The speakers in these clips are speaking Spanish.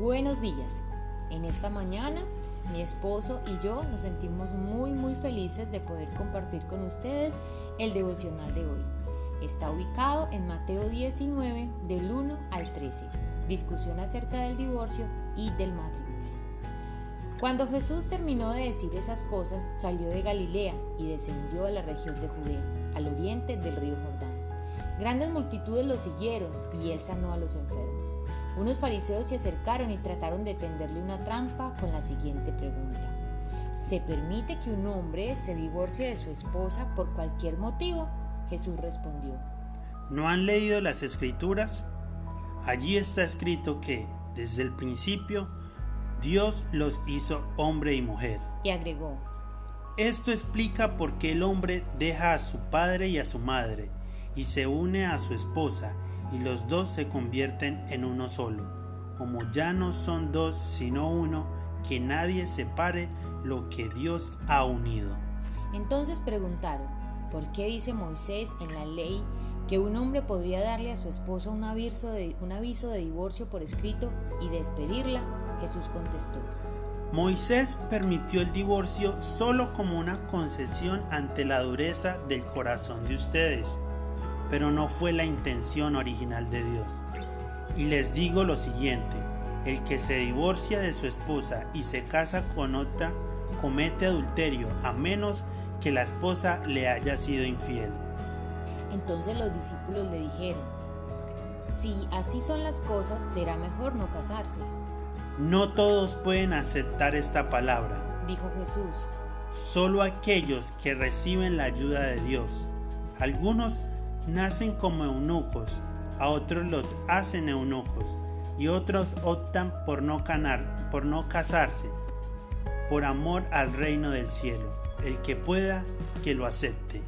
Buenos días. En esta mañana mi esposo y yo nos sentimos muy muy felices de poder compartir con ustedes el devocional de hoy. Está ubicado en Mateo 19 del 1 al 13. Discusión acerca del divorcio y del matrimonio. Cuando Jesús terminó de decir esas cosas, salió de Galilea y descendió a la región de Judea, al oriente del río Jordán. Grandes multitudes lo siguieron y él sanó a los enfermos. Unos fariseos se acercaron y trataron de tenderle una trampa con la siguiente pregunta. ¿Se permite que un hombre se divorcie de su esposa por cualquier motivo? Jesús respondió. ¿No han leído las escrituras? Allí está escrito que, desde el principio, Dios los hizo hombre y mujer. Y agregó. Esto explica por qué el hombre deja a su padre y a su madre y se une a su esposa y los dos se convierten en uno solo. Como ya no son dos sino uno, que nadie separe lo que Dios ha unido. Entonces preguntaron, ¿por qué dice Moisés en la ley que un hombre podría darle a su esposa un aviso de, un aviso de divorcio por escrito y despedirla? Jesús contestó. Moisés permitió el divorcio solo como una concesión ante la dureza del corazón de ustedes pero no fue la intención original de Dios. Y les digo lo siguiente, el que se divorcia de su esposa y se casa con otra comete adulterio a menos que la esposa le haya sido infiel. Entonces los discípulos le dijeron, si así son las cosas, será mejor no casarse. No todos pueden aceptar esta palabra, dijo Jesús. Solo aquellos que reciben la ayuda de Dios. Algunos nacen como eunucos, a otros los hacen eunucos, y otros optan por no, canar, por no casarse, por amor al reino del cielo. El que pueda, que lo acepte.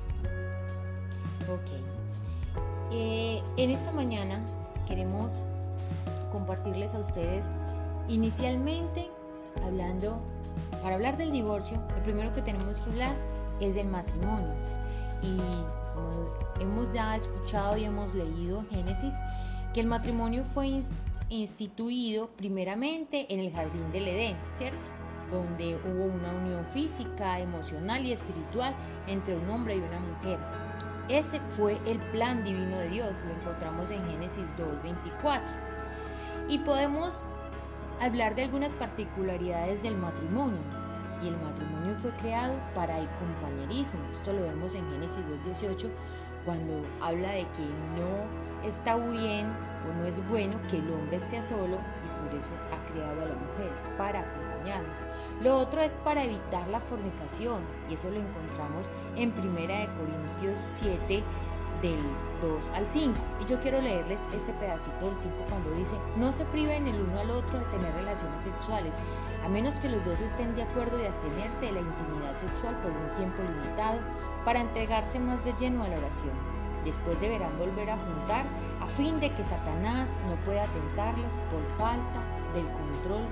Ok. Eh, en esta mañana queremos compartirles a ustedes inicialmente hablando, para hablar del divorcio, lo primero que tenemos que hablar es del matrimonio. Y como hemos ya escuchado y hemos leído en Génesis, que el matrimonio fue instituido primeramente en el jardín del Edén, ¿cierto? Donde hubo una unión física, emocional y espiritual entre un hombre y una mujer. Ese fue el plan divino de Dios, lo encontramos en Génesis 2.24. Y podemos hablar de algunas particularidades del matrimonio y el matrimonio fue creado para el compañerismo. Esto lo vemos en Génesis 2.18 cuando habla de que no está bien o no es bueno que el hombre esté solo y por eso ha creado a las mujeres, para acompañarnos. Lo otro es para evitar la fornicación y eso lo encontramos en 1 Corintios 7 del 2 al 5. Y yo quiero leerles este pedacito del 5 cuando dice, no se priven el uno al otro de tener relaciones sexuales, a menos que los dos estén de acuerdo de abstenerse de la intimidad sexual por un tiempo limitado para entregarse más de lleno a la oración. Después deberán volver a juntar a fin de que Satanás no pueda tentarlos por falta del control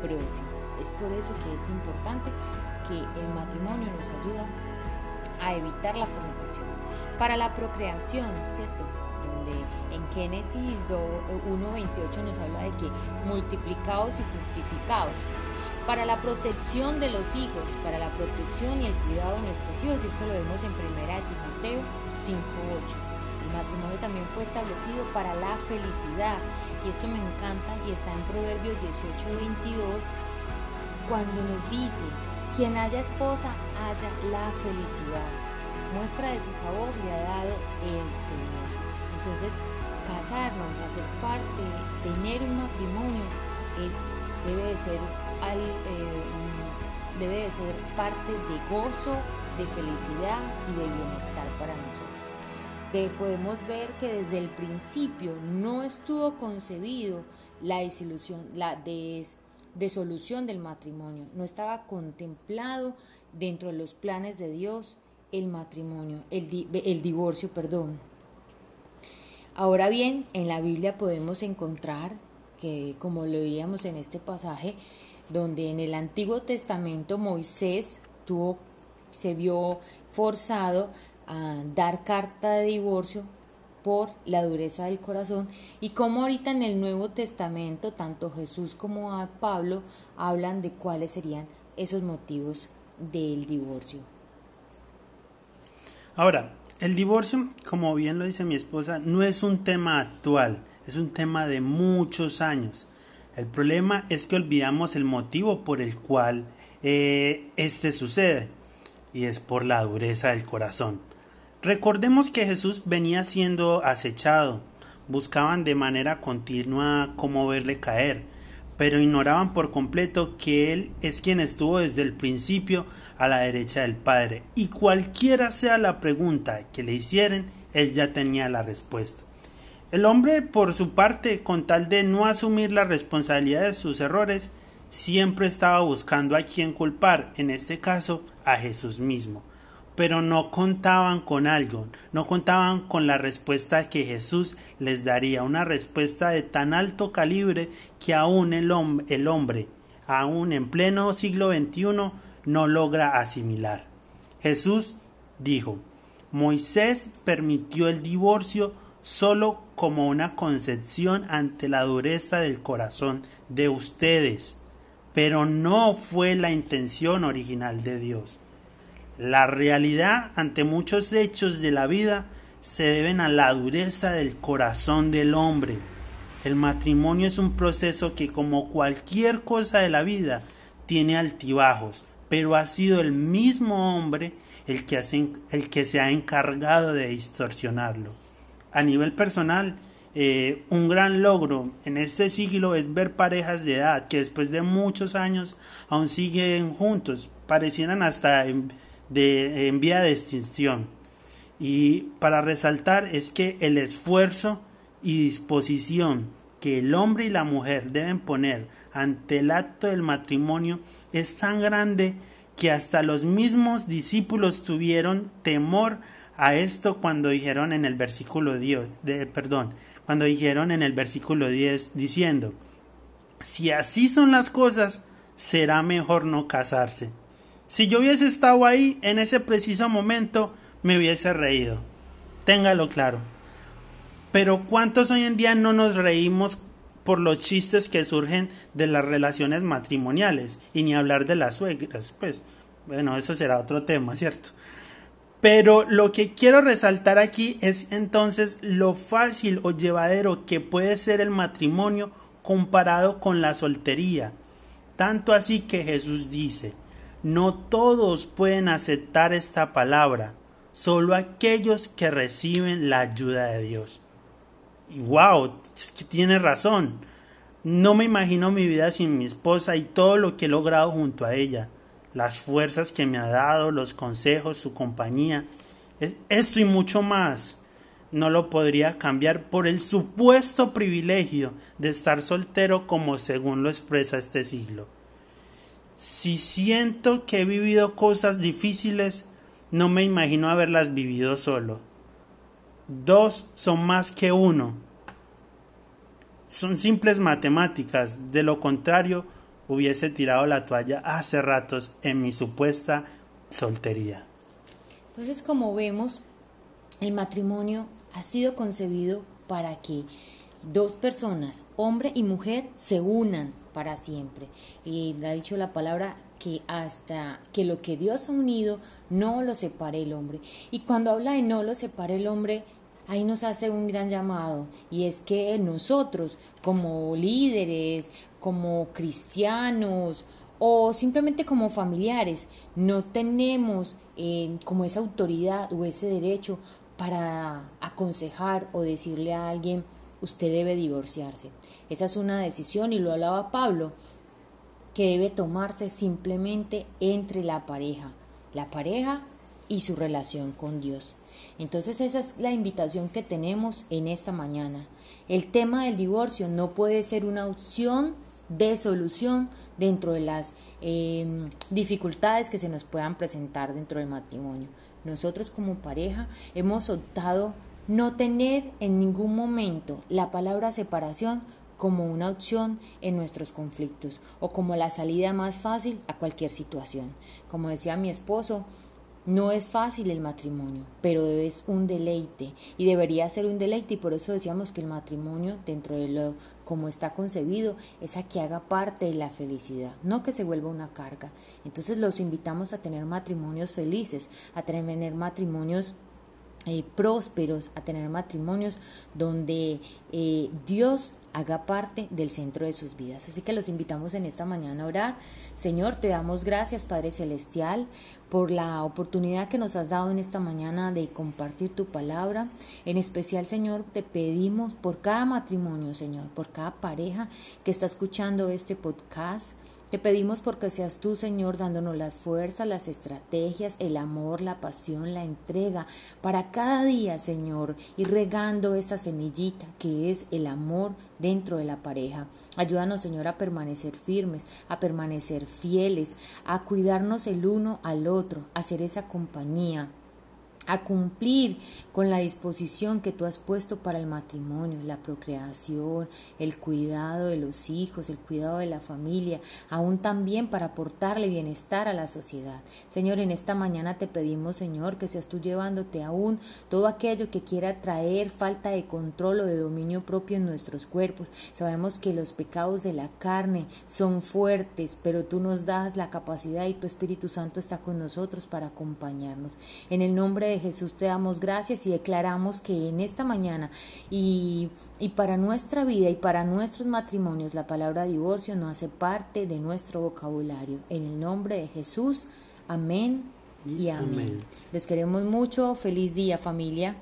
propio. Es por eso que es importante que el matrimonio nos ayuda a evitar la fornicación. Para la procreación, ¿cierto? Donde en Génesis 1.28 nos habla de que multiplicados y fructificados para la protección de los hijos, para la protección y el cuidado de nuestros hijos. Esto lo vemos en 1 Timoteo 5.8. El matrimonio también fue establecido para la felicidad y esto me encanta y está en Proverbios 18.22 cuando nos dice, quien haya esposa haya la felicidad. Muestra de su favor le ha dado el Señor. Entonces, casarnos, hacer parte, tener un matrimonio, es, debe de ser eh, debe de ser parte de gozo, de felicidad y de bienestar para nosotros. podemos ver que desde el principio no estuvo concebido la desilusión, la desolución del matrimonio, no estaba contemplado dentro de los planes de Dios el matrimonio, el, el divorcio, perdón. Ahora bien, en la Biblia podemos encontrar que, como lo veíamos en este pasaje, donde en el Antiguo Testamento Moisés tuvo, se vio forzado a dar carta de divorcio por la dureza del corazón y como ahorita en el Nuevo Testamento tanto Jesús como Pablo hablan de cuáles serían esos motivos del divorcio. Ahora, el divorcio, como bien lo dice mi esposa, no es un tema actual, es un tema de muchos años. El problema es que olvidamos el motivo por el cual eh, este sucede, y es por la dureza del corazón. Recordemos que Jesús venía siendo acechado, buscaban de manera continua cómo verle caer, pero ignoraban por completo que Él es quien estuvo desde el principio a la derecha del Padre, y cualquiera sea la pregunta que le hicieren, Él ya tenía la respuesta. El hombre, por su parte, con tal de no asumir la responsabilidad de sus errores, siempre estaba buscando a quien culpar, en este caso a Jesús mismo pero no contaban con algo, no contaban con la respuesta que Jesús les daría, una respuesta de tan alto calibre que aún el, hombre, aún en pleno siglo XXI, no logra asimilar. Jesús dijo, Moisés permitió el divorcio solo como una concepción ante la dureza del corazón de ustedes, pero no fue la intención original de Dios. La realidad ante muchos hechos de la vida se deben a la dureza del corazón del hombre. El matrimonio es un proceso que como cualquier cosa de la vida tiene altibajos, pero ha sido el mismo hombre el que, el que se ha encargado de distorsionarlo. A nivel personal, eh, un gran logro en este siglo es ver parejas de edad que después de muchos años aún siguen juntos, parecieran hasta de, en vía de extinción. Y para resaltar es que el esfuerzo y disposición que el hombre y la mujer deben poner ante el acto del matrimonio es tan grande que hasta los mismos discípulos tuvieron temor a esto cuando dijeron en el versículo 10, de, perdón, cuando dijeron en el versículo 10 diciendo, si así son las cosas, será mejor no casarse. Si yo hubiese estado ahí en ese preciso momento, me hubiese reído. Téngalo claro. Pero ¿cuántos hoy en día no nos reímos por los chistes que surgen de las relaciones matrimoniales? Y ni hablar de las suegras. Pues, bueno, eso será otro tema, ¿cierto? Pero lo que quiero resaltar aquí es entonces lo fácil o llevadero que puede ser el matrimonio comparado con la soltería. Tanto así que Jesús dice, no todos pueden aceptar esta palabra, solo aquellos que reciben la ayuda de Dios. Y wow, tiene razón. No me imagino mi vida sin mi esposa y todo lo que he logrado junto a ella, las fuerzas que me ha dado, los consejos, su compañía, esto y mucho más. No lo podría cambiar por el supuesto privilegio de estar soltero como según lo expresa este siglo. Si siento que he vivido cosas difíciles, no me imagino haberlas vivido solo. Dos son más que uno. Son simples matemáticas, de lo contrario hubiese tirado la toalla hace ratos en mi supuesta soltería. Entonces, como vemos, el matrimonio ha sido concebido para que dos personas, hombre y mujer, se unan para siempre. Y ha dicho la palabra que hasta que lo que Dios ha unido no lo separe el hombre. Y cuando habla de no lo separe el hombre, ahí nos hace un gran llamado y es que nosotros como líderes, como cristianos o simplemente como familiares no tenemos eh, como esa autoridad o ese derecho para aconsejar o decirle a alguien usted debe divorciarse. Esa es una decisión y lo hablaba Pablo, que debe tomarse simplemente entre la pareja, la pareja y su relación con Dios. Entonces esa es la invitación que tenemos en esta mañana. El tema del divorcio no puede ser una opción de solución dentro de las em, dificultades que se nos puedan presentar dentro del matrimonio. Nosotros como pareja hemos optado no tener en ningún momento la palabra separación como una opción en nuestros conflictos o como la salida más fácil a cualquier situación. Como decía mi esposo, No es fácil el matrimonio, pero es un deleite y debería ser un deleite y por eso decíamos que el matrimonio dentro de lo como está concebido es a que haga parte de la felicidad, no que se vuelva una carga. Entonces los invitamos a tener matrimonios felices, a tener matrimonios eh, prósperos, a tener matrimonios donde eh, Dios haga parte del centro de sus vidas. Así que los invitamos en esta mañana a orar. Señor, te damos gracias, Padre Celestial, por la oportunidad que nos has dado en esta mañana de compartir tu palabra. En especial, Señor, te pedimos por cada matrimonio, Señor, por cada pareja que está escuchando este podcast. Te pedimos porque seas tú, Señor, dándonos las fuerzas, las estrategias, el amor, la pasión, la entrega para cada día, Señor, y regando esa semillita que es el amor dentro de la pareja. Ayúdanos, Señor, a permanecer firmes, a permanecer fieles, a cuidarnos el uno al otro, a ser esa compañía a cumplir con la disposición que tú has puesto para el matrimonio, la procreación, el cuidado de los hijos, el cuidado de la familia, aún también para aportarle bienestar a la sociedad. Señor, en esta mañana te pedimos, Señor, que seas tú llevándote aún todo aquello que quiera traer falta de control o de dominio propio en nuestros cuerpos. Sabemos que los pecados de la carne son fuertes, pero tú nos das la capacidad y tu Espíritu Santo está con nosotros para acompañarnos. En el nombre de Jesús te damos gracias y declaramos que en esta mañana y, y para nuestra vida y para nuestros matrimonios la palabra divorcio no hace parte de nuestro vocabulario. En el nombre de Jesús, amén y amén. Les queremos mucho. Feliz día familia.